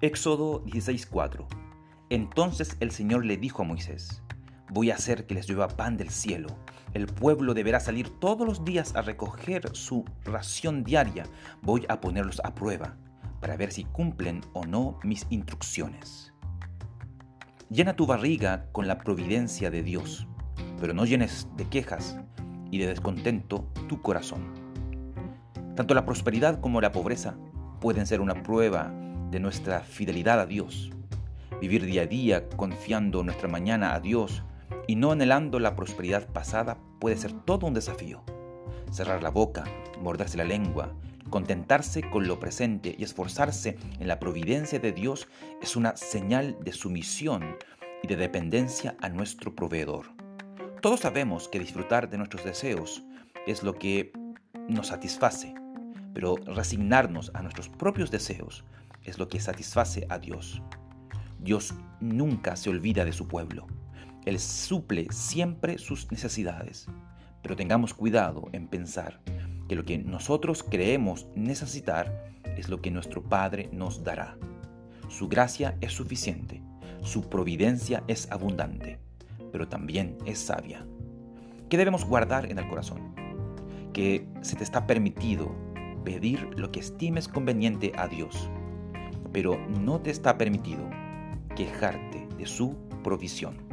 Éxodo 16:4 Entonces el Señor le dijo a Moisés, Voy a hacer que les llueva pan del cielo. El pueblo deberá salir todos los días a recoger su ración diaria. Voy a ponerlos a prueba para ver si cumplen o no mis instrucciones. Llena tu barriga con la providencia de Dios, pero no llenes de quejas y de descontento tu corazón. Tanto la prosperidad como la pobreza pueden ser una prueba de nuestra fidelidad a Dios. Vivir día a día confiando nuestra mañana a Dios y no anhelando la prosperidad pasada puede ser todo un desafío. Cerrar la boca, morderse la lengua, contentarse con lo presente y esforzarse en la providencia de Dios es una señal de sumisión y de dependencia a nuestro proveedor. Todos sabemos que disfrutar de nuestros deseos es lo que nos satisface, pero resignarnos a nuestros propios deseos es lo que satisface a Dios. Dios nunca se olvida de su pueblo. Él suple siempre sus necesidades, pero tengamos cuidado en pensar que lo que nosotros creemos necesitar es lo que nuestro Padre nos dará. Su gracia es suficiente, su providencia es abundante pero también es sabia. ¿Qué debemos guardar en el corazón? Que se te está permitido pedir lo que estimes conveniente a Dios, pero no te está permitido quejarte de su provisión.